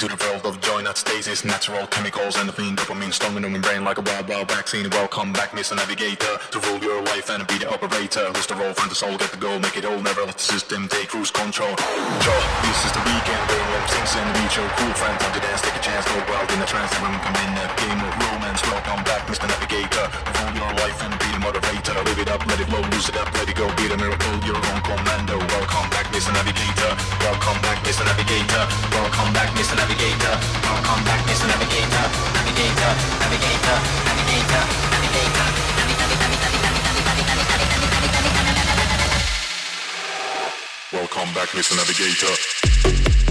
into the world of joy, not natural chemicals and the fiend dopamine strong in the brain like a wild wild vaccine welcome back Mr. Navigator to rule your life and be the operator lose the role find the soul get the goal make it all never let the system take cruise control Joe, this is the weekend brain room sings and reach your cool friend time to dance take a chance go wild in the trance everyone come in a game of romance welcome back Mr. Navigator to rule your life and be the motivator live it up let it flow lose it up let it go be the miracle your own commando welcome back Mr. Navigator welcome back Mr. Navigator welcome back Mr. Navigator welcome back Navigator Navigator Navigator Navigator Welcome back, Mr. Navigator.